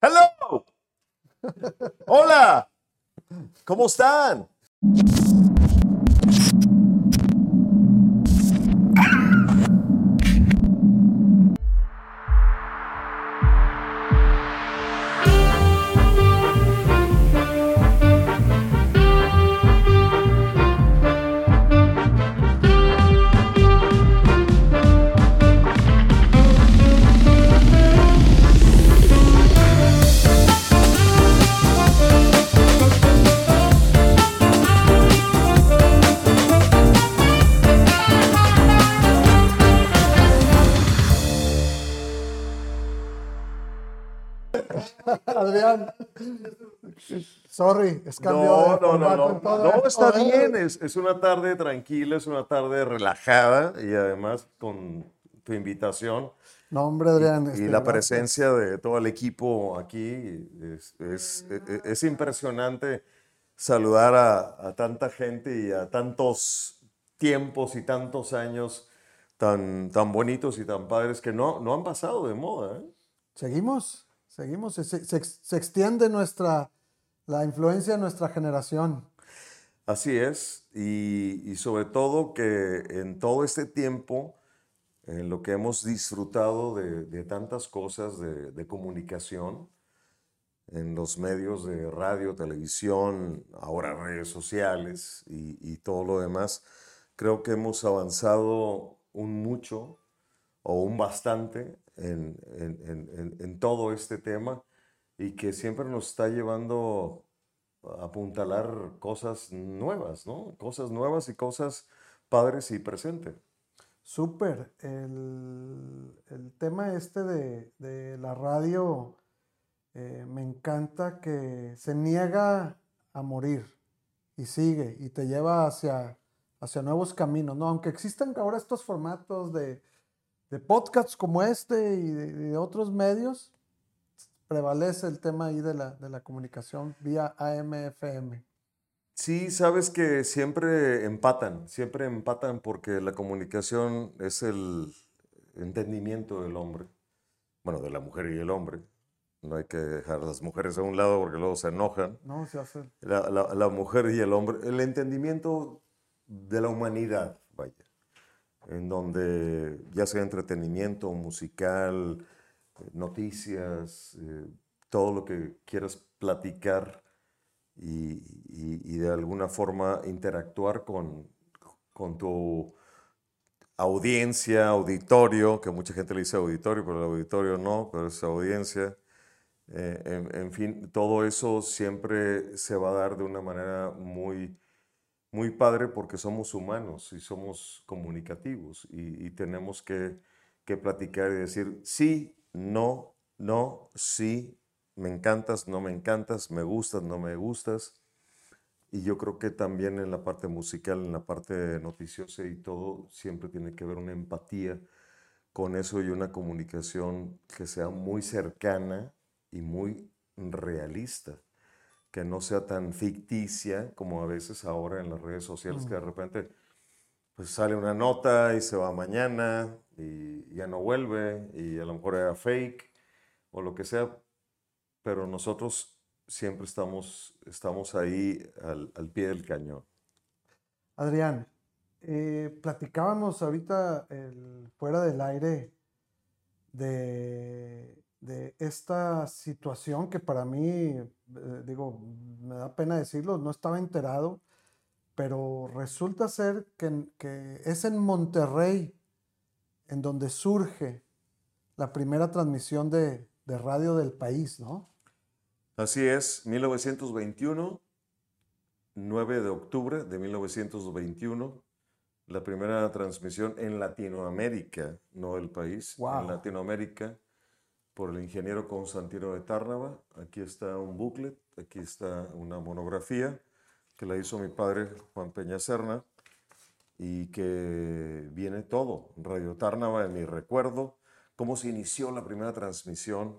Hello. Hola. ¿Cómo están? Sorry, es cambio No, de no, no, no. No, está ¿eh? bien. Es, es una tarde tranquila, es una tarde relajada y además con tu invitación No, hombre, Adrián. y este, la presencia de todo el equipo aquí. Es, es- es- es impresionante saludar a, a tanta gente y a tantos tiempos y tantos años tan, tan bonitos y tan padres que no, no han pasado de moda. ¿eh? Seguimos, seguimos, se, se- se- extiende nuestra, la influencia de nuestra generación. Así es, y, y sobre todo que en todo este tiempo, en lo que hemos disfrutado de, de tantas cosas de, de comunicación, en los medios de radio, televisión, ahora redes sociales y, y todo lo demás, creo que hemos avanzado un mucho o un bastante en, en- en- en- todo este tema y que siempre nos está llevando a apuntalar cosas nuevas, ¿no? Cosas nuevas y cosas padres y presentes. Súper. El, el tema este de, de la radio eh, me encanta que se niega a morir y sigue y te lleva hacia, hacia nuevos caminos, ¿no? Aunque existan ahora estos formatos de, de podcasts como este y de, de otros medios, prevalece el tema ahí de la, de la comunicación vía AM/FM. Sí, sabes que siempre empatan, siempre empatan porque la comunicación es el entendimiento del hombre, bueno, de la mujer y el hombre. No hay que dejar a las mujeres a un lado porque luego se enojan. ¿no? Se hace La, la- la mujer y el hombre, el entendimiento de la humanidad, vaya, en donde ya sea entretenimiento, musical, eh, noticias, eh, todo lo que quieras platicar y, de alguna forma interactuar con, con tu audiencia, auditorio, que mucha gente le dice auditorio, pero el auditorio no, pero es audiencia. Eh, en fin, todo eso siempre se va a dar de una manera muy, muy padre porque somos humanos y somos comunicativos y, tenemos que, que platicar y decir sí, no, no, sí, me encantas, no me encantas, me gustas, no me gustas. Y yo creo que también en la parte musical, en la parte noticiosa y todo, siempre tiene que haber una empatía con eso y una comunicación que sea muy cercana y muy realista, que no sea tan ficticia como a veces ahora en las redes sociales, que de repente pues sale una nota y se va mañana y ya no vuelve y a lo mejor era fake o lo que sea, pero nosotros siempre estamos, estamos ahí al, al pie del cañón. Adrián, eh, platicábamos ahorita el- fuera del aire de, de esta situación que para mí, eh, digo, me da pena decirlo, no estaba enterado, pero resulta ser que, que es en Monterrey en donde surge la primera transmisión de, de radio del país, ¿no? Así es, 1921, 9 de octubre de 1921, la primera transmisión en Latinoamérica, no del país, Wow. en Latinoamérica, por el ingeniero Constantino de Tárnava. Aquí está un booklet, aquí está una monografía que la hizo mi padre Juan Peña Serna y que viene todo, Radio Tárnava en mi recuerdo, cómo se inició la primera transmisión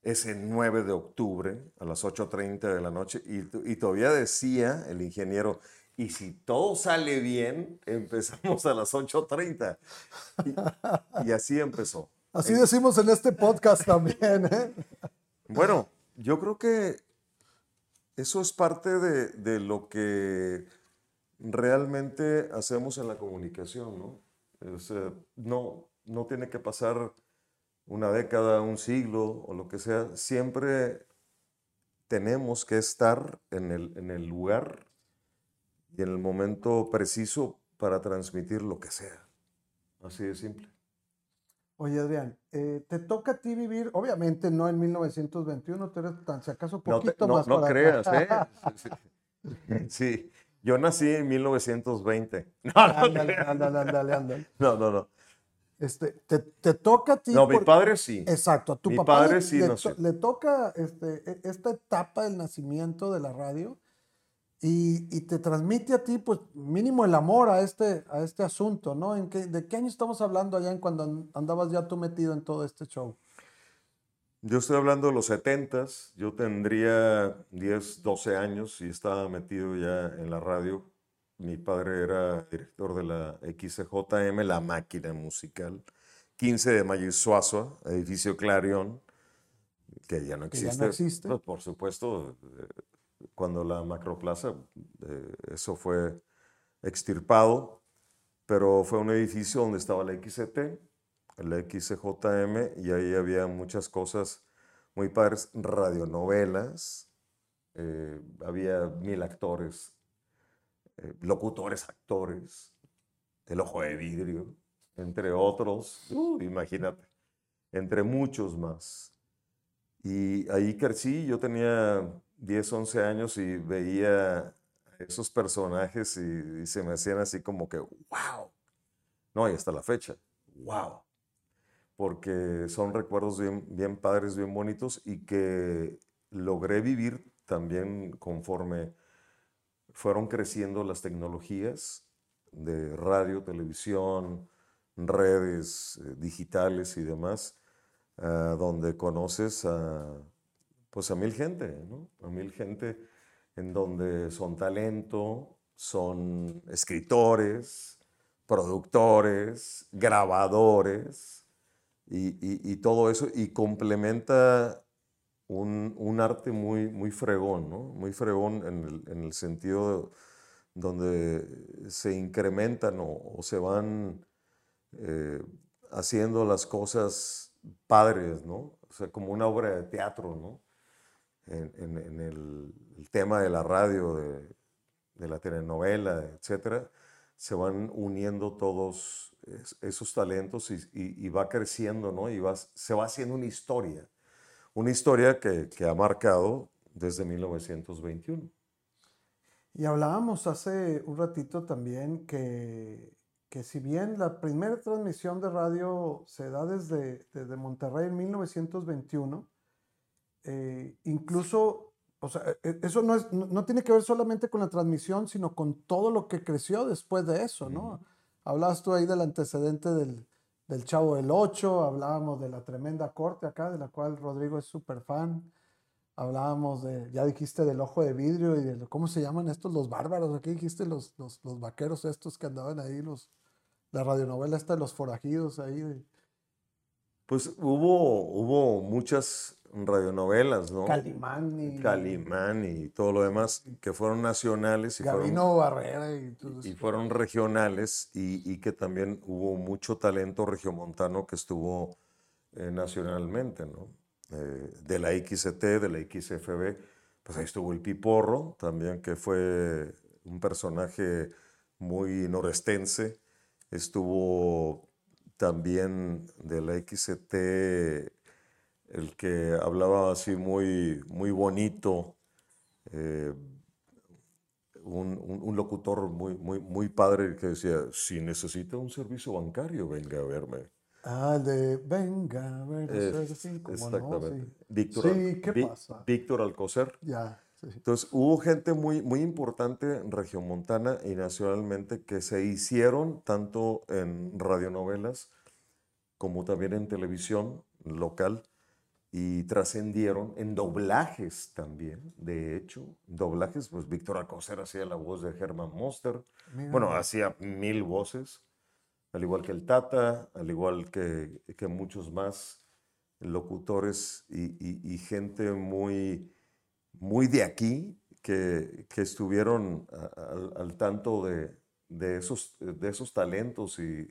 ese 9 de octubre a las 8.30 de la noche y, todavía decía el ingeniero, y si todo sale bien, empezamos a las 8.30. Y, y así empezó. Así decimos en este podcast también, ¿eh? Bueno, yo creo que eso es parte de, de lo que realmente hacemos en la comunicación, ¿no? Sea, no, no tiene que pasar una década, un siglo o lo que sea. Siempre tenemos que estar en el, en el lugar y en el momento preciso para transmitir lo que sea. Así de simple. Oye, Adrián, eh, te toca a ti vivir, obviamente no en 1921, tú eres tan, si acaso, poquito no más. No, creas, ¿eh? sí, yo nací en 1920. No, ándale, ándale, ándale, ándale. No, no, no. Este, te, te, toca a ti. No, mi padre sí. Exacto, a tu mi papá padre le, sí le, nació. le toca este, e- esta etapa del nacimiento de la radio y, y te transmite a ti, pues, mínimo el amor a este, a este asunto, ¿no? ¿En qué, ¿De qué año estamos hablando allá en cuando an- andabas ya tú metido en todo este show? Yo estoy hablando de los 70s. Yo tendría 10, 12 años y estaba metido ya en la radio. Mi padre era director de la XJM, la máquina musical. 15 de mayo y Suazua, edificio Clarion, que ya no Que ya existe. no existe. Pues, por supuesto, eh, cuando la Macroplaza, eh, eso fue extirpado, pero fue un edificio donde estaba la XT, la XJM, y ahí había muchas cosas muy padres, radionovelas, eh, había mil actores, eh, locutores actores, El Ojo de Vidrio, entre otros, uh, imagínate, entre muchos más. Y ahí crecí, yo tenía 10, 11 años y veía esos personajes y, se me hacían así como que, wow. No, y hasta la fecha, wow. Porque son recuerdos bien, bien padres, bien bonitos y que logré vivir también conforme fueron creciendo las tecnologías de radio, televisión, redes eh, digitales y demás, ah, donde conoces a, pues a mil gente, ¿no? A mil gente en donde son talento, son escritores, productores, grabadores y, todo eso, y complementa un, arte muy, muy fregón, ¿no? Muy fregón en el, en el sentido donde se incrementan o, o se van eh, haciendo las cosas padres, ¿no? O sea, como una obra de teatro, ¿no? En, en- en el, el tema de la radio, de, de la telenovela, etcétera, se van uniendo todos es- esos talentos y, y- y va creciendo, ¿no? Y va- se va haciendo una historia, una historia que, que ha marcado desde 1921. Y hablábamos hace un ratito también que, que si bien la primera transmisión de radio se da desde, desde Monterrey en 1921, eh, incluso, o sea, e- eso no, es, no, no tiene que ver solamente con la transmisión, sino con todo lo que creció después de eso, ¿no? Hablabas tú ahí del antecedente del, del Chavo del Ocho, hablábamos de la tremenda corte acá, de la cual Rodrigo es súper fan. Hablábamos de, ya dijiste del ojo de vidrio y de, ¿cómo se llaman estos? Los bárbaros, aquí dijiste los, los, los vaqueros estos que andaban ahí, los, la radionovela esta de los forajidos ahí. Pues hubo, hubo muchas radionovelas, ¿no? Calimán y Calimán y todo lo demás que fueron nacionales y fueron, Gabino Barrera y todo y eso. fueron regionales y, y que también hubo mucho talento regiomontano que estuvo eh, nacionalmente, ¿no? Eh, de la XT, de la XFB, pues ahí estuvo el Piporro también, que fue un personaje muy norestense. Estuvo también de la XT el que hablaba así muy, muy bonito, eh, un, un- un locutor muy, muy, muy padre que decía, si necesita un servicio bancario, venga a verme. Ah, el de Venga, a ver, Es- así, ¿cómo no? exactamente. Sí. Víctor, Sí, ¿qué pasa? Víctor Alcocer. Ya, sí. Entonces, hubo gente muy, muy importante en Regiomontana y nacionalmente que se hicieron tanto en radionovelas como también en televisión local y trascendieron en doblajes también, de hecho. Doblajes, pues Víctor Alcocer hacía la voz de Herman Monster. Mira, Bueno, hacía mil voces, al igual que el Tata, al igual que, que muchos más locutores y, gente muy, muy de aquí que, estuvieron al, tanto de, esos, de esos talentos y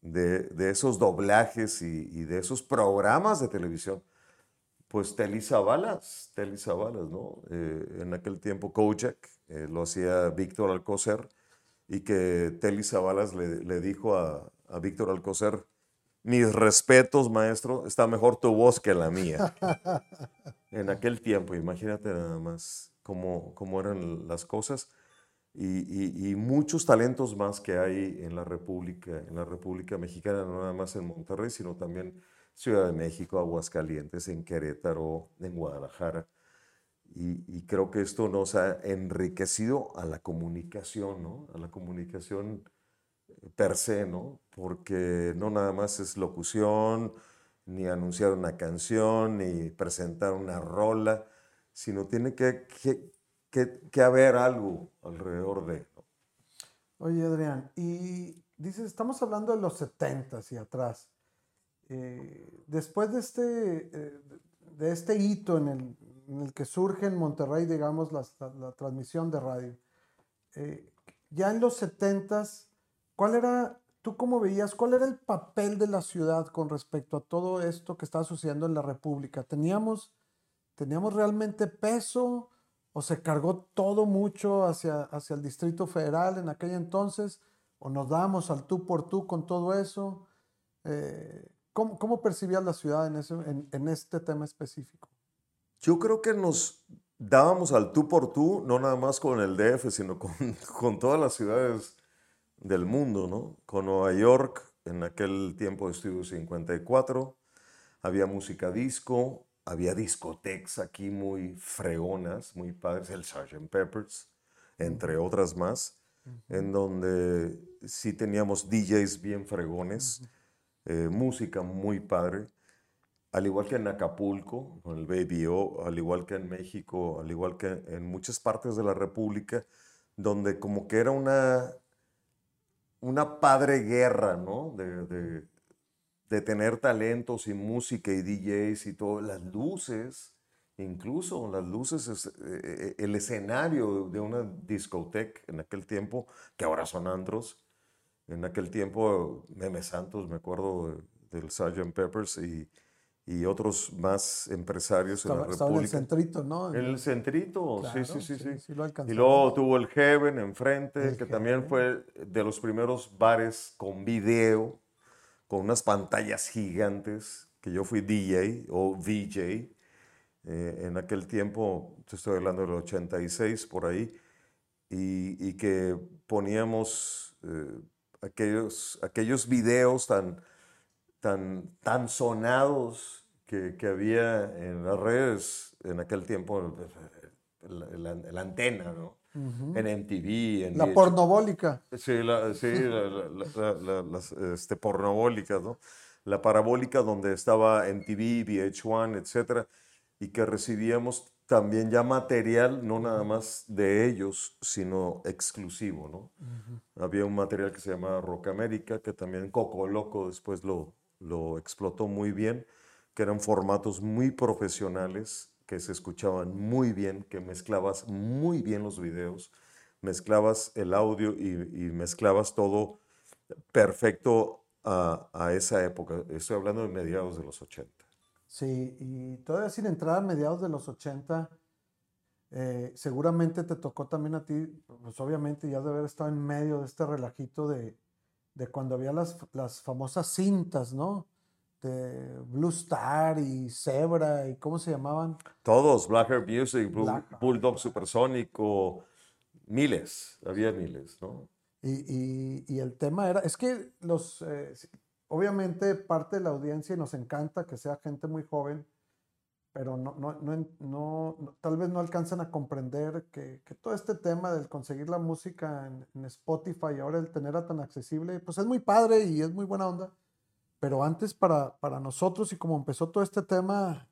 de, esos doblajes y, de esos programas de televisión. Pues Telisa Balas, Balas, ¿no? Eh, en aquel tiempo Kojak eh, lo hacía Víctor Alcocer y que Telisa Balas le, dijo a, a Víctor Alcocer, mis respetos, maestro, está mejor tu voz que la mía. en aquel tiempo, imagínate nada más cómo, cómo eran las cosas y, muchos talentos más que hay en la República, en la República Mexicana, no nada más en Monterrey, sino también Ciudad de México, Aguascalientes, en Querétaro, en Guadalajara. Y, creo que esto nos ha enriquecido a la comunicación, ¿no? A la comunicación per se, ¿no? Porque no nada más es locución, ni anunciar una canción, ni presentar una rola, sino tiene que, que, haber algo alrededor de. Oye, Adrián, y dices, estamos hablando de los 70 y atrás. Eh, después de este, eh, de este hito en el, en el, que surge en Monterrey, digamos, la, la, transmisión de radio, eh, ya en los 70 ¿Cuál era, tú cómo veías, cuál era el papel de la ciudad con respecto a todo esto que estaba sucediendo en la República? ¿Teníamos, teníamos realmente peso o se cargó todo mucho hacia, hacia el Distrito Federal en aquel entonces? ¿O nos dábamos al tú por tú con todo eso? Eh, ¿cómo, ¿cómo, percibías la ciudad en, ese, en, este tema específico? Yo creo que nos dábamos al tú por tú, no nada más con el DF, sino con, con todas las ciudades del mundo, ¿no? Con Nueva York, en aquel tiempo de Estudio 54, había música disco, había discotecas aquí muy fregonas, muy padres, el Sgt. Peppers, entre otras más, en donde sí teníamos DJs bien fregones, eh, música muy padre, al igual que en Acapulco, con el Baby O, al igual que en México, al igual que en muchas partes de la República, donde como que era una una padre guerra, ¿no? De, tener talentos y música y DJs y todo, las luces, incluso las luces, eh, eh, el escenario de una discoteca en aquel tiempo, que ahora son andros, en aquel tiempo Meme Santos, me acuerdo del Sgt. Peppers y y otros más empresarios en la República. Estaba en el centrito, ¿no? En el centrito, sí, sí, sí. sí, y luego tuvo el Heaven enfrente, que también fue de los primeros bares con video, con unas pantallas gigantes, que yo fui DJ o VJ. Eh, en aquel tiempo, te estoy hablando del 86 por ahí, y, y que poníamos eh, aquellos, aquellos videos tan tan, tan sonados que, que, había en las redes en aquel tiempo, la, antena, ¿no? En MTV. En la pornobólica. Sí, la, sí las este, pornobólicas, ¿no? La parabólica donde estaba MTV, VH1, etcétera, y que recibíamos también ya material, no nada más de ellos, sino exclusivo, ¿no? Había un material que se llamaba Rock América, que también Coco Loco después lo, lo explotó muy bien, que eran formatos muy profesionales, que se escuchaban muy bien, que mezclabas muy bien los videos, mezclabas el audio y, mezclabas todo perfecto a, esa época. Estoy hablando de mediados de los 80. Sí, y todavía sin entrar a mediados de los 80, eh, seguramente te tocó también a ti, pues obviamente ya de haber estado en medio de este relajito de, de cuando había las, las famosas cintas, ¿no? De Blue Star y Zebra y ¿cómo se llamaban? Todos, Black Hair Music, Bulldog Supersónico, miles, había miles, ¿no? Y, y, el tema era, es que los, eh, obviamente parte de la audiencia y nos encanta que sea gente muy joven, pero no, no, no, no, tal vez no alcanzan a comprender que, que, todo este tema del conseguir la música en, en, Spotify y ahora el tenerla tan accesible, pues es muy padre y es muy buena onda. Pero antes para, para nosotros y como empezó todo este tema,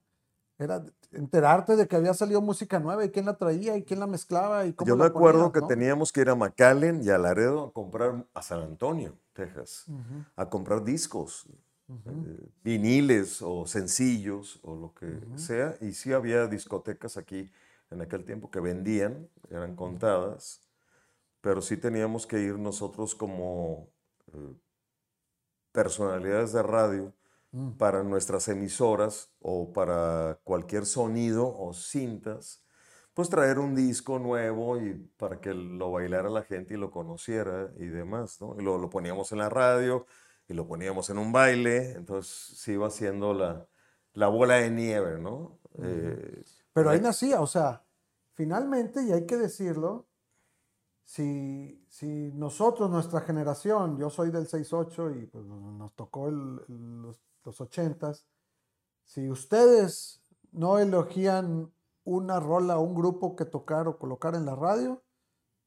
era enterarte de que había salido música nueva y quién la traía y quién la mezclaba y cómo Yo me acuerdo que teníamos que ir a McAllen y a Laredo a comprar a San Antonio, Texas, a comprar discos eh, viniles o sencillos o lo que sea. Y sí había discotecas aquí en aquel tiempo que vendían, eran contadas, pero sí teníamos que ir nosotros como eh, personalidades de radio mm. para nuestras emisoras o para cualquier sonido o cintas, pues traer un disco nuevo y para que lo bailara la gente y lo conociera y demás, ¿no? Y lo, lo poníamos en la radio y lo poníamos en un baile, entonces se iba haciendo la, la bola de nieve, ¿no? Eh, Pero ahí nacía, o sea, finalmente, y hay que decirlo, si, si nosotros, nuestra generación, yo soy del 6-8 y pues, nos tocó los, los 80s, si ustedes no elegían una rola, un grupo que tocar o colocar en la radio,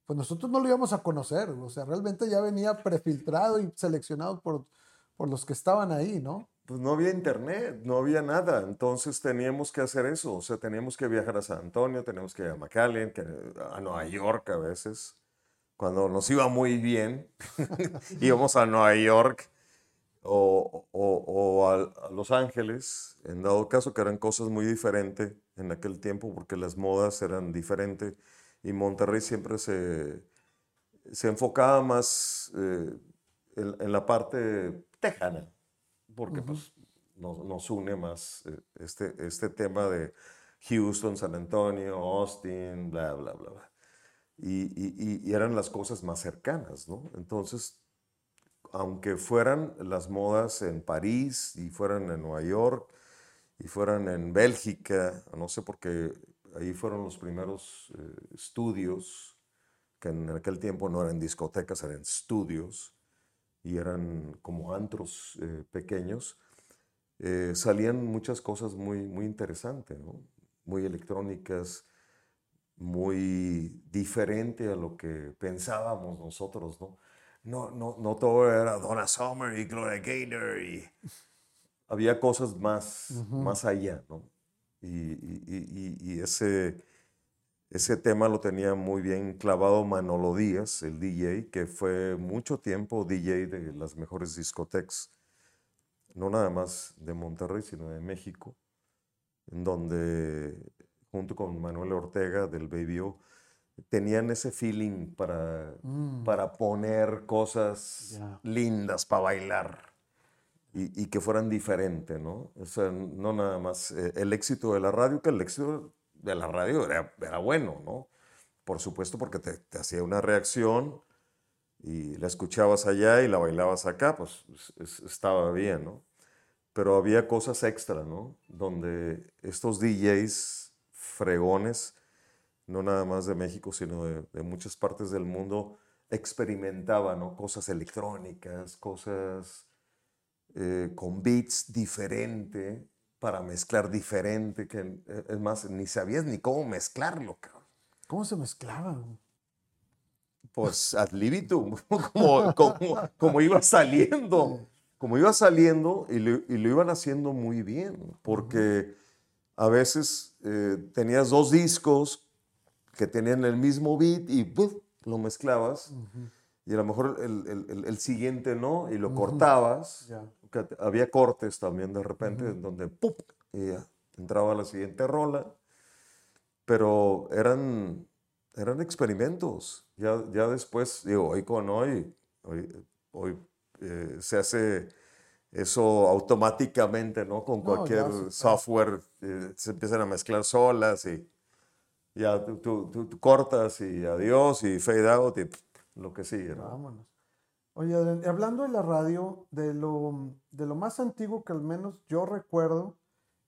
pues nosotros no lo íbamos a conocer. O sea, realmente ya venía prefiltrado y seleccionado por, por los que estaban ahí, ¿no? Pues no había internet, no había nada. Entonces teníamos que hacer eso. O sea, teníamos que viajar a San Antonio, teníamos que ir a McAllen, a Nueva York a veces. Cuando nos iba muy bien, íbamos a Nueva York o, o, a, Los Ángeles, en dado caso que eran cosas muy diferentes en aquel tiempo porque las modas eran diferentes y Monterrey siempre se, se enfocaba más eh, en, la parte tejana, porque pues, nos, une más eh, este, este tema de Houston, San Antonio, Austin, bla, bla, bla. bla. Y, y, y, eran las cosas más cercanas, ¿no? Entonces, aunque fueran las modas en París y fueran en Nueva York y fueran en Bélgica, no sé por qué ahí fueron los primeros eh, estudios, que en aquel tiempo no eran discotecas, eran estudios, y eran como antros eh, pequeños, eh, salían muchas cosas muy, muy interesantes, muy electrónicas, muy diferente a lo que pensábamos nosotros, ¿no? No, no, no todo era Donna Summer y Gloria Gaynor y había cosas más, más allá, ¿no? Y, ese, ese tema lo tenía muy bien clavado Manolo Díaz, el DJ, que fue mucho tiempo DJ de las mejores discotecas, no nada más de Monterrey, sino de México, en donde junto con Manuel Ortega del Baby O, tenían ese feeling para, mm. para poner cosas lindas para bailar y, que fueran diferentes, ¿no? O sea, no nada más eh, el éxito de la radio, que el éxito de la radio era, era bueno, ¿no? Por supuesto, porque te, te, hacía una reacción y la escuchabas allá y la bailabas acá, pues estaba bien, ¿no? Pero había cosas extra, ¿no? Donde estos DJs fregones, no nada más de México, sino de, de muchas partes del mundo, experimentaban, ¿no? Cosas electrónicas, cosas eh, con beats diferente, para mezclar diferente, que eh, es más, ni sabías ni cómo mezclarlo, cabrón. ¿Cómo se mezclaban? Pues ad libitum, como, como, iba saliendo, como iba saliendo y lo, iban haciendo muy bien, porque a veces eh, tenías dos discos que tenían el mismo beat y lo mezclabas. Y a lo mejor el, siguiente no, y lo cortabas había cortes también de repente, en donde ¡pum! Y entraba la siguiente rola, pero eran, eran experimentos. Ya, ya después, digo, hoy con hoy, hoy, eh, se hace eso automáticamente, ¿no? Con cualquier software eh, se empiezan a mezclar solas y ya tú, tú, cortas y adiós y fade out y lo que sigue, ¿no? Vámonos. Oye, hablando de la radio, de lo, de lo más antiguo que al menos yo recuerdo,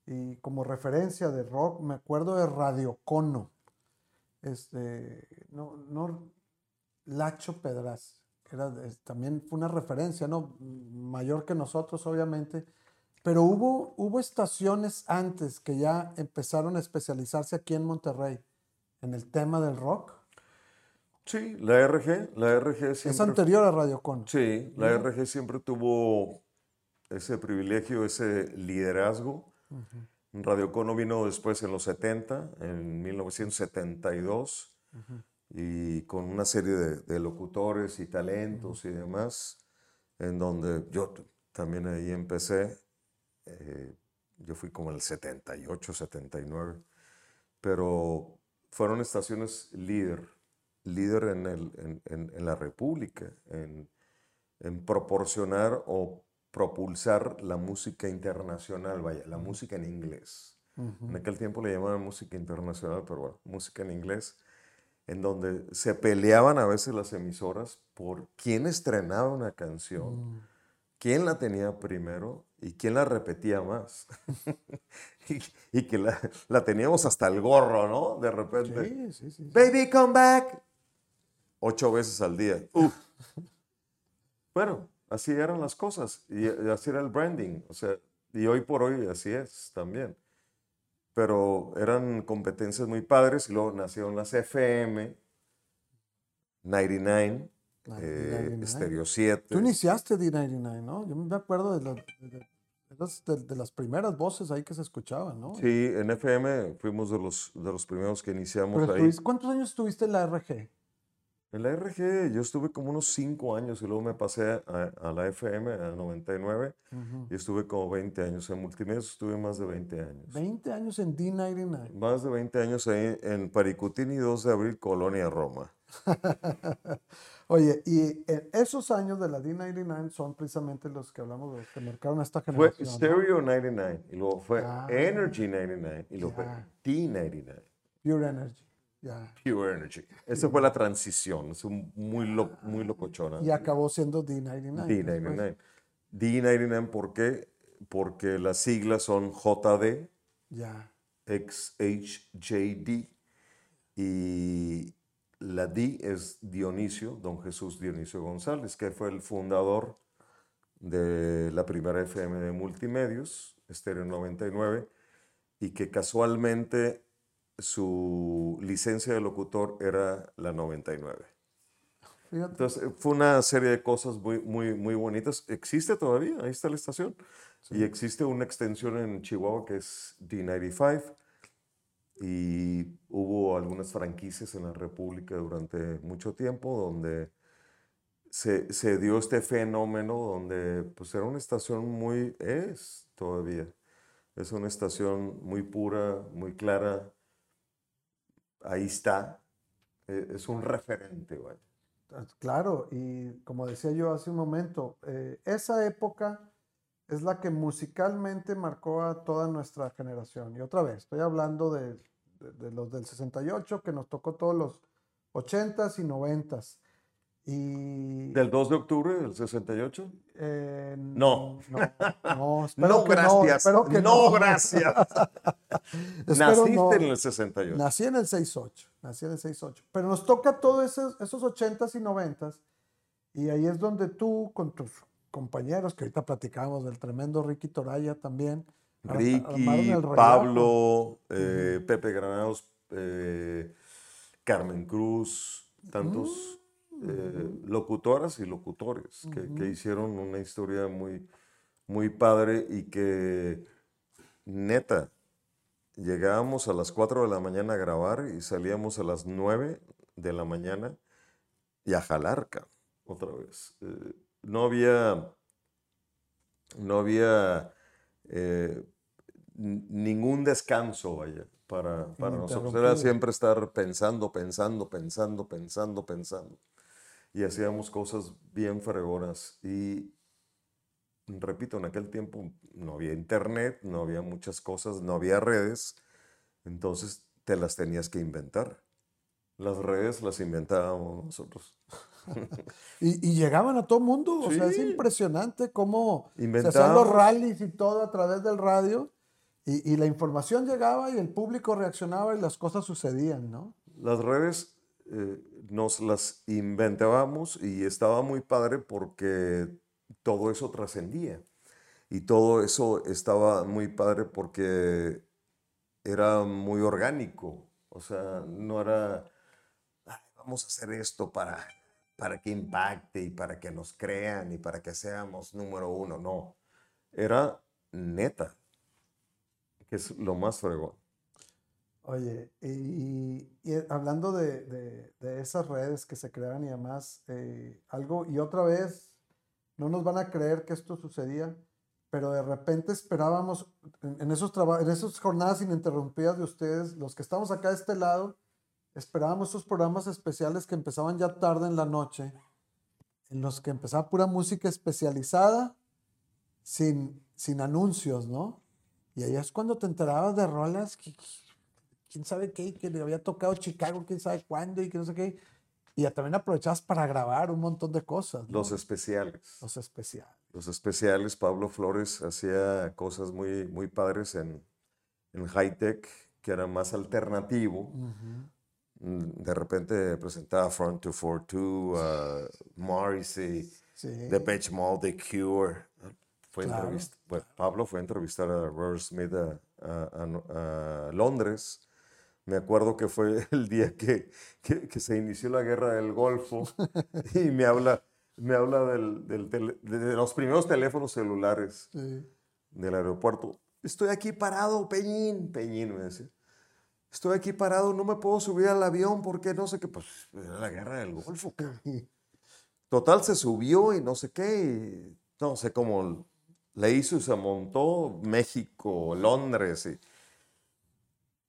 y como referencia de rock, me acuerdo de Radio Cono. Este, no, no, Lacho Pedraz. Era, también fue una referencia, ¿no? Mayor que nosotros, obviamente. Pero hubo, hubo estaciones antes que ya empezaron a especializarse aquí en Monterrey en el tema del rock. Sí, la RG, la RG siempre... Es anterior a Radio Con. Sí, la RG siempre tuvo ese privilegio, ese liderazgo. Radio Cono vino después en los 70, en 1972, y con una serie de, locutores y talentos y demás, en donde yo también ahí empecé. Eh, yo fui como el 78, 79, pero fueron estaciones líder, líder en, el, en, en, la República, en, en, proporcionar o propulsar la música internacional, vaya, la música en inglés. En aquel tiempo le llamaban música internacional, pero bueno, música en inglés, en donde se peleaban a veces las emisoras por quién estrenaba una canción. Mm quién la tenía primero y quién la repetía más. y, que la, teníamos hasta el gorro, ¿no? De repente. Sí, sí, sí, Baby, come back. Ocho veces al día. bueno, así eran las cosas y así era el branding. O sea, y hoy por hoy así es también. Pero eran competencias muy padres y luego nacieron las FM 99 eh, Stereo 7. Tú iniciaste D99, ¿no? Yo me acuerdo de, de, las primeras voces ahí que se escuchaban, ¿no? Sí, en FM fuimos de los, de los primeros que iniciamos ahí. ¿Cuántos años estuviste en la RG? En la RG yo estuve como unos 5 años y luego me pasé a, la FM, a 99, y estuve como 20 años. En multimedia estuve más de 20 años. 20 años en D99. Más de 20 años ahí en Paricutín y 2 de abril, Colonia, Roma. Oye, y esos años de la D99 son precisamente los que hablamos de que marcaron a esta generación. Fue Stereo 99, y luego fue ah, Energy 99, y luego fue D99. Pure Energy. Ya. Pure Energy. Esa fue la transición, es muy, muy locochona. Y acabó siendo D99. D99. D99, ¿por qué? Porque las siglas son JD, ya. XHJD, y la D es Dionisio, don Jesús Dionisio González, que fue el fundador de la primera FM de Multimedios, Estéreo 99, y que casualmente su licencia de locutor era la 99. Entonces, fue una serie de cosas muy, muy, muy bonitas. Existe todavía, ahí está la estación. Y existe una extensión en Chihuahua que es D95 y hubo algunas franquicias en la República durante mucho tiempo donde se, se, dio este fenómeno donde pues era una estación muy, es todavía, es una estación muy pura, muy clara, ahí está, e, es un referente, ah, Claro, y como decía yo hace un momento, eh, esa época es la que musicalmente marcó a toda nuestra generación. Y otra vez, estoy hablando de de, los del 68, que nos tocó todos los 80s y 90s. Y... ¿Del 2 de octubre del 68? Eh, no. No, no, gracias. No, no, gracias. Naciste en el 68. Nací en el 68. Nací en el 68. Pero nos toca todos esos, esos 80s y 90s. Y ahí es donde tú, con tus compañeros, que ahorita platicamos del tremendo Ricky Toraya también, Ricky, Pablo, eh, Pepe Granados, eh, Carmen Cruz, tantos eh, locutoras y locutores que, hicieron una historia muy, muy padre y que neta, llegábamos a las 4 de la mañana a grabar y salíamos a las 9 de la mañana y a jalarca otra vez. no había, no había eh, ningún descanso, vaya, para, para nosotros. Era siempre estar pensando, pensando, pensando, pensando, pensando. Y hacíamos cosas bien fregonas. Y repito, en aquel tiempo no había internet, no había muchas cosas, no había redes. Entonces te las tenías que inventar. Las redes las inventábamos nosotros. y, llegaban a todo mundo. O sea, es impresionante cómo se hacían los rallies y todo a través del radio. Y, la información llegaba y el público reaccionaba y las cosas sucedían, ¿no? Las redes eh, nos las inventábamos y estaba muy padre porque todo eso trascendía. Y todo eso estaba muy padre porque era muy orgánico. O sea, no era, vamos a hacer esto para para que impacte y para que nos crean y para que seamos número uno. No, era neta, que es lo más fregón. Oye, y, hablando de, esas redes que se crean y además, eh, algo, y otra vez no nos van a creer que esto sucedía, pero de repente esperábamos, en, esos en esas jornadas ininterrumpidas de ustedes, los que estamos acá de este lado, esperábamos esos programas especiales que empezaban ya tarde en la noche, en los que empezaba pura música especializada, sin, sin anuncios, ¿no? Y ahí es cuando te enterabas de rolas, que, quién sabe qué, que le había tocado Chicago, quién sabe cuándo y que no sé qué. Y también aprovechabas para grabar un montón de cosas. Los especiales. Los especiales. Los especiales. Pablo Flores hacía cosas muy, muy padres en, en high tech, que era más alternativo. Mm, de repente presentaba Front 242, uh, Morrissey, The Pitch Mall, The Cure. Fue Pablo fue a entrevistar a Robert Smith a Londres me acuerdo que fue el día que, que, se inició la guerra del Golfo y me habla, me habla del, del de los primeros teléfonos celulares del aeropuerto. Estoy aquí parado, Peñín, Peñín me decía. Estoy aquí parado, no me puedo subir al avión porque no sé qué, pues era la guerra del Golfo. Total, se subió y no sé qué, y no sé cómo le hizo y se montó México, Londres y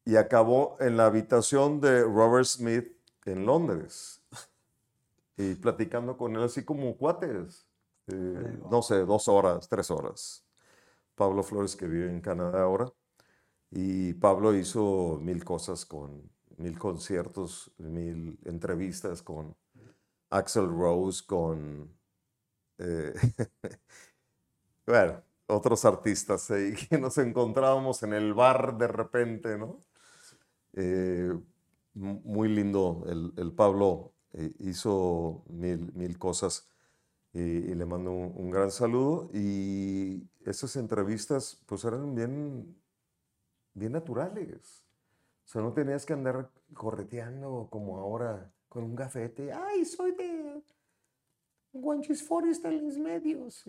y acabó en la habitación de Robert Smith en Londres y platicando con él así como cuates. Eh, no sé, dos horas, tres horas. Pablo Flores que vive en Canadá ahora. Y Pablo hizo mil cosas con mil conciertos, mil entrevistas con Axel Rose, con... Eh, bueno, otros artistas ahí que nos encontrábamos en el bar de repente, ¿no? Eh, muy lindo, el, Pablo eh, hizo mil, mil cosas y, le mando un, gran saludo. Y esas entrevistas pues eran bien, bien naturales. O sea, no tenías que andar correteando como ahora con un gafete. ¡Ay, soy de Guanchis Forest en los medios!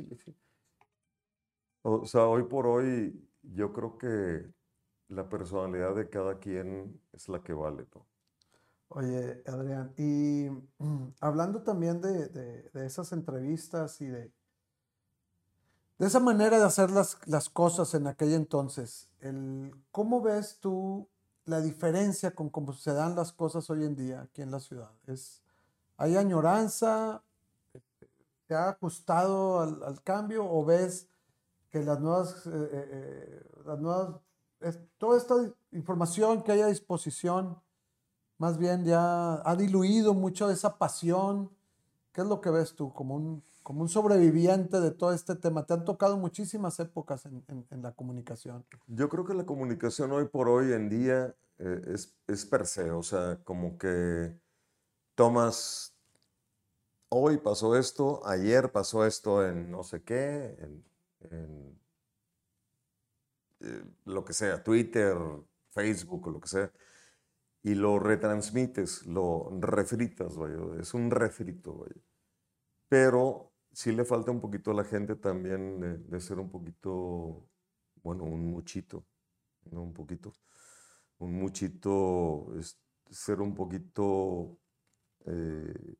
O sea, hoy por hoy yo creo que la personalidad de cada quien es la que vale. ¿no? Oye, Adrián, y hablando también de, esas entrevistas y de, de esa manera de hacer las, las cosas en aquel entonces, el, ¿cómo ves tú la diferencia con cómo se dan las cosas hoy en día aquí en la ciudad? ¿Es, ¿Hay añoranza? ¿Te ha ajustado al, cambio o ves que las nuevas, eh, eh, eh, las nuevas toda esta información que hay a disposición, más bien ya ha diluido mucho de esa pasión. ¿Qué es lo que ves tú como un, como un sobreviviente de todo este tema? Te han tocado muchísimas épocas en, en, la comunicación. Yo creo que la comunicación hoy por hoy en día eh, es, es per se, o sea, como que tomas, hoy pasó esto, ayer pasó esto en no sé qué, en lo que sea, Twitter, Facebook o lo que sea, y lo retransmites, lo refritas, vaya, es un refrito, vaya. Pero sí le falta un poquito a la gente también de, ser un poquito, bueno, un muchito, ¿no? Un poquito. Un muchito, ser un poquito, eh,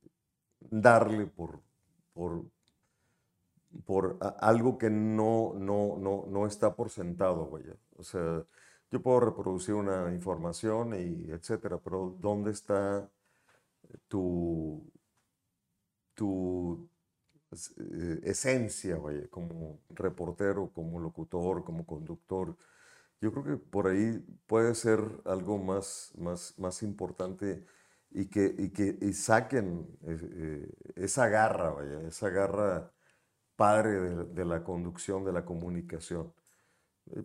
darle por, por, por algo que no, no, no, no está por sentado, vaya. O sea, yo puedo reproducir una información y etcétera, pero ¿dónde está tu, tu eh, esencia, vaya, como reportero, como locutor, como conductor? Yo creo que por ahí puede ser algo más, más, más importante y que, y que y saquen eh, eh, esa garra, vaya, esa garra padre de, la conducción, de la comunicación. Eh,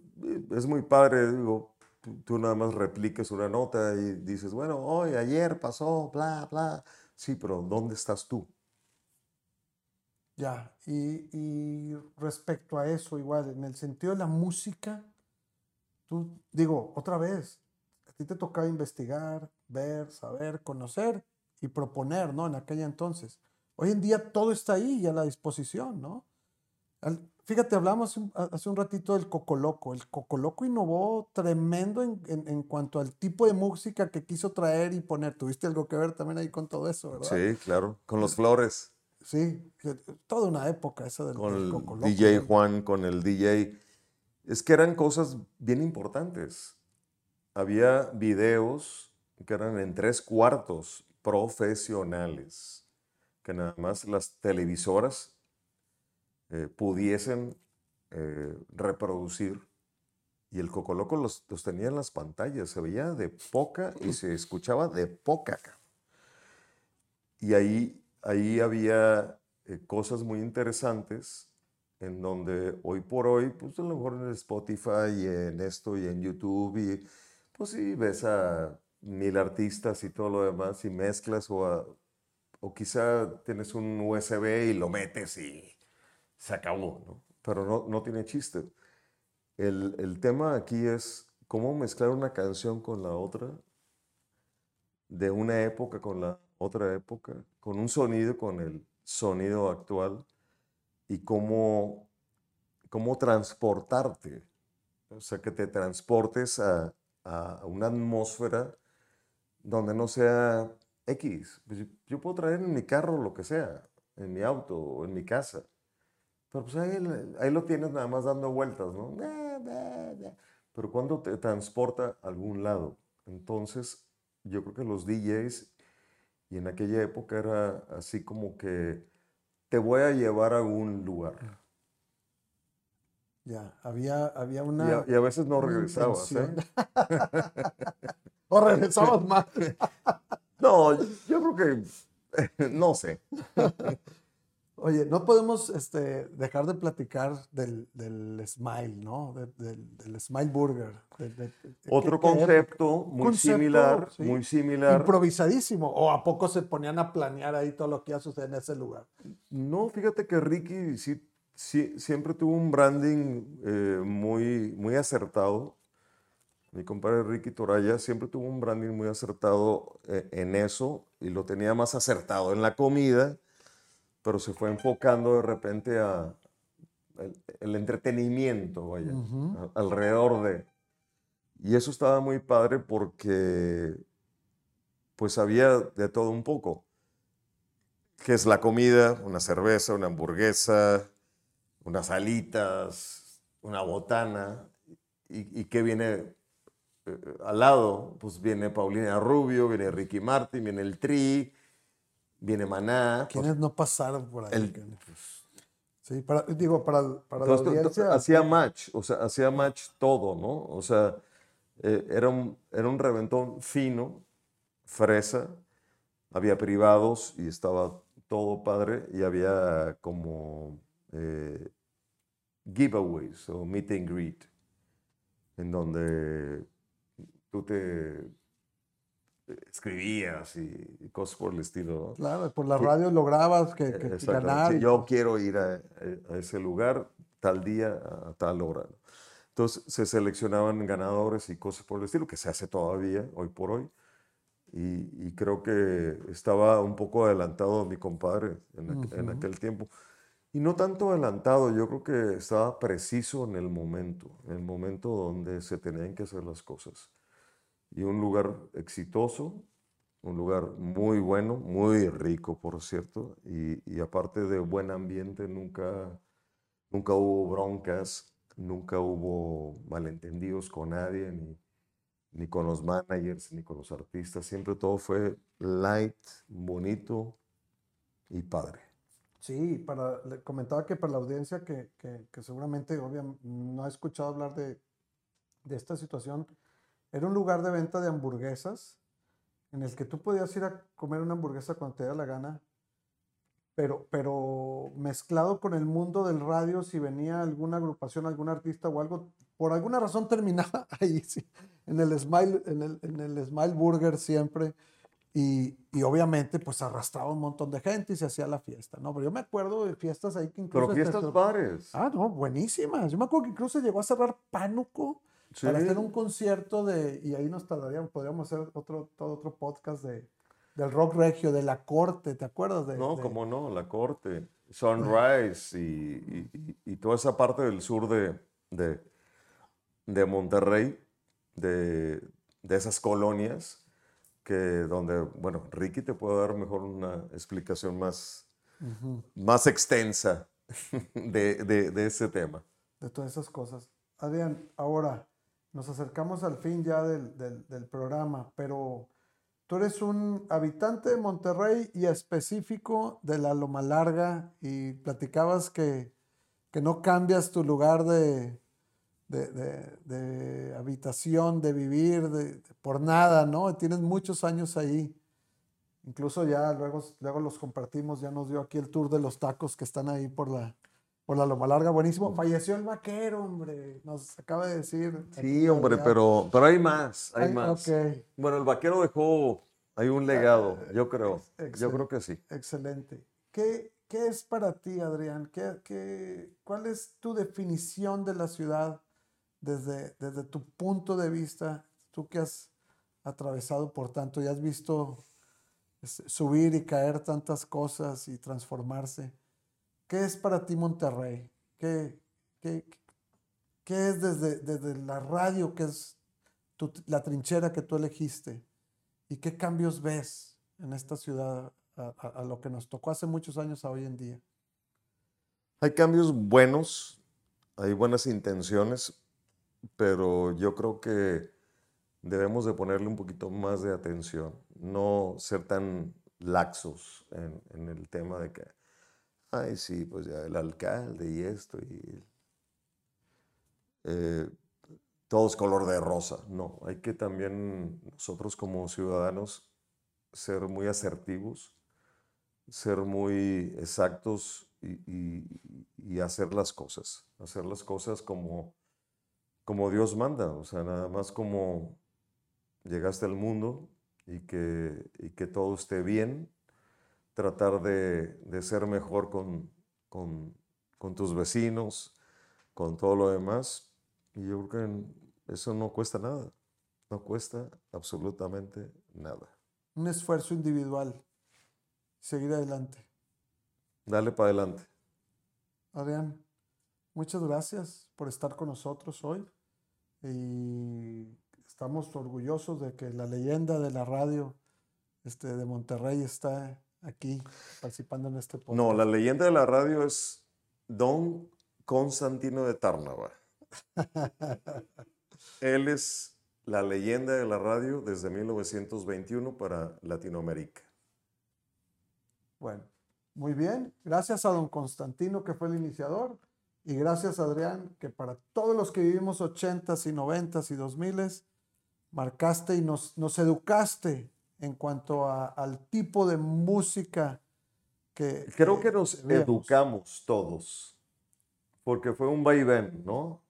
es muy padre, digo, tú, nada más repliques una nota y dices, bueno, hoy, ayer pasó, bla, bla. Sí, pero ¿dónde estás tú? Ya, y, respecto a eso, igual, en el sentido de la música, tú, digo, otra vez, a ti te tocaba investigar, ver, saber, conocer y proponer, ¿no? En aquella entonces. Hoy en día todo está ahí y a la disposición, ¿no? fíjate, hablamos hace un ratito del Cocoloco. El Cocoloco innovó tremendo en, en, cuanto al tipo de música que quiso traer y poner. Tuviste algo que ver también ahí con todo eso, ¿verdad? Sí, claro, con los flores. sí, toda una época esa del, con el DJ Juan, con el DJ. Es que eran cosas bien importantes. Había videos que eran en tres cuartos profesionales, que nada más las televisoras eh, pudiesen eh, reproducir. Y el Cocoloco los, los tenía en las pantallas, se veía de poca y se escuchaba de poca. Y ahí, ahí había eh, cosas muy interesantes en donde hoy por hoy, pues a lo mejor en Spotify y en esto y en YouTube, y pues sí, ves a mil artistas y todo lo demás y mezclas o, o quizá tienes un USB y lo metes y se acabó, ¿no? Pero no, no tiene chiste. El, el, tema aquí es cómo mezclar una canción con la otra, de una época con la otra época, con un sonido con el sonido actual y cómo, cómo transportarte, o sea, que te transportes a, a una atmósfera donde no sea X. Pues yo puedo traer en mi carro lo que sea, en mi auto o en mi casa. Pero pues ahí, ahí, lo tienes nada más dando vueltas, ¿no? Pero cuando te transporta a algún lado. Entonces, yo creo que los DJs, y en aquella época era así como que te voy a llevar a algún lugar. Ya, había, había una... Y a, veces no regresabas, ¿eh? o regresabas más. no, yo creo que, no sé. Oye, no podemos este, dejar de platicar del, Smile, ¿no? del, Smile Burger. Otro concepto muy similar, muy similar. Improvisadísimo. ¿O a poco se ponían a planear ahí todo lo que iba a suceder en ese lugar? No, fíjate que Ricky sí, siempre tuvo un branding eh, muy, muy acertado. Mi compadre Ricky Toraya siempre tuvo un branding muy acertado eh, en eso y lo tenía más acertado en la comida pero se fue enfocando de repente a el, entretenimiento, vaya, alrededor de. Y eso estaba muy padre porque pues había de todo un poco. ¿Qué es la comida? Una cerveza, una hamburguesa, unas alitas, una botana. ¿Y, y qué viene eh, al lado? Pues viene Paulina Rubio, viene Ricky Martin, viene el Tri, viene Maná. ¿Quiénes no pasaron por ahí? sí, para, digo, para, para la audiencia. Hacía match, o sea, hacía match todo, ¿no? O sea, eh, era, un, era un reventón fino, fresa, había privados y estaba todo padre y había como eh, giveaways o meet and greet, en donde tú te escribías y, cosas por el estilo. Claro, por la radio lograbas que, que ganar. yo quiero ir a, ese lugar tal día a tal hora. Entonces se seleccionaban ganadores y cosas por el estilo, que se hace todavía hoy por hoy. Y, creo que estaba un poco adelantado mi compadre en, en, aquel tiempo. Y no tanto adelantado, yo creo que estaba preciso en el momento, en el momento donde se tenían que hacer las cosas y un lugar exitoso, un lugar muy bueno, muy rico, por cierto, y, aparte de buen ambiente, nunca, nunca hubo broncas, nunca hubo malentendidos con nadie, ni, ni con los managers, ni con los artistas, siempre todo fue light, bonito y padre. Sí, para, le comentaba que para la audiencia que, que, que seguramente obviamente, no ha escuchado hablar de, de esta situación, era un lugar de venta de hamburguesas en el que tú podías ir a comer una hamburguesa cuando te diera la gana, pero, pero mezclado con el mundo del radio, si venía alguna agrupación, algún artista o algo, por alguna razón terminaba ahí, sí, en, el Smile, en, el, en el Smile Burger siempre. Y, y, obviamente pues arrastraba un montón de gente y se hacía la fiesta, ¿no? Pero yo me acuerdo de fiestas ahí que incluso... Pero fiestas bares. Ah, no, buenísimas. Yo me acuerdo que incluso llegó a cerrar Pánuco para hacer un concierto de, y ahí nos tardaríamos, podríamos hacer otro, todo otro podcast de, del rock regio, de la corte, ¿te acuerdas? De, no, cómo no, la corte, Sunrise y, y, y, toda esa parte del sur de, de, de Monterrey, de, de, esas colonias, que donde, bueno, Ricky te puede dar mejor una explicación más, más extensa de, ese tema. De todas esas cosas. Adrián, ahora nos acercamos al fin ya del, del programa, pero tú eres un habitante de Monterrey y específico de la Loma Larga y platicabas que, que no cambias tu lugar de, de, habitación, de vivir, de, por nada, ¿no? Tienes muchos años ahí. Incluso ya luego, luego los compartimos, ya nos dio aquí el tour de los tacos que están ahí por la, por la Loma Larga, buenísimo. Falleció el vaquero, hombre, nos acaba de decir. Sí, hombre, pero, pero hay más, hay, más. Bueno, el vaquero dejó hay un legado, ah, yo creo. Yo creo que sí. Excelente. ¿Qué, qué es para ti, Adrián? ¿Qué, qué, cuál es tu definición de la ciudad desde, desde tu punto de vista, tú que has atravesado por tanto y has visto subir y caer tantas cosas y transformarse, ¿qué es para ti Monterrey? ¿Qué, qué, qué es desde, desde, la radio, que es la trinchera que tú elegiste? ¿Y qué cambios ves en esta ciudad a, lo que nos tocó hace muchos años a hoy en día? Hay cambios buenos, hay buenas intenciones, pero yo creo que debemos de ponerle un poquito más de atención, no ser tan laxos en, el tema de que, ay, sí, pues ya el alcalde y esto, y eh, todo es color de rosa. No, hay que también nosotros como ciudadanos ser muy asertivos, ser muy exactos y hacer las cosas, hacer las cosas como como Dios manda, o sea, nada más como llegaste al mundo y que, que todo esté bien, tratar de, ser mejor con, con, tus vecinos, con todo lo demás. Y yo creo que eso no cuesta nada, no cuesta absolutamente nada. Un esfuerzo individual, seguir adelante. Dale para adelante. Adrián, muchas gracias por estar con nosotros hoy y estamos orgullosos de que la leyenda de la radio este, de Monterrey está aquí participando en este podcast. No, la leyenda de la radio es Don Constantino de Tárnava. Él es la leyenda de la radio desde 1921 para Latinoamérica. Bueno, muy bien. Gracias a don Constantino que fue el iniciador. Y gracias, Adrián, que para todos los que vivimos 80s y 90s y 2000s, marcaste y nos, nos educaste en cuanto al tipo de música que... Creo que, nos educamos todos, porque fue un vaivén, ¿no?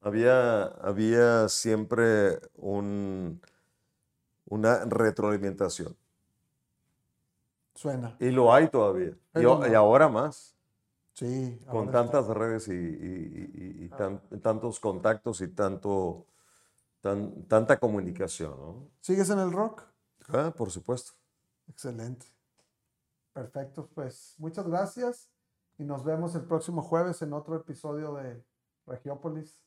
Había, había siempre un, una retroalimentación. Suena. Y lo hay todavía. y, ahora más. Sí. Con tantas redes y, ah. tantos contactos y tanto, tanta comunicación. ¿no? ¿Sigues en el rock? Ah, por supuesto. Excelente. Perfecto, pues muchas gracias y nos vemos el próximo jueves en otro episodio de Regiópolis.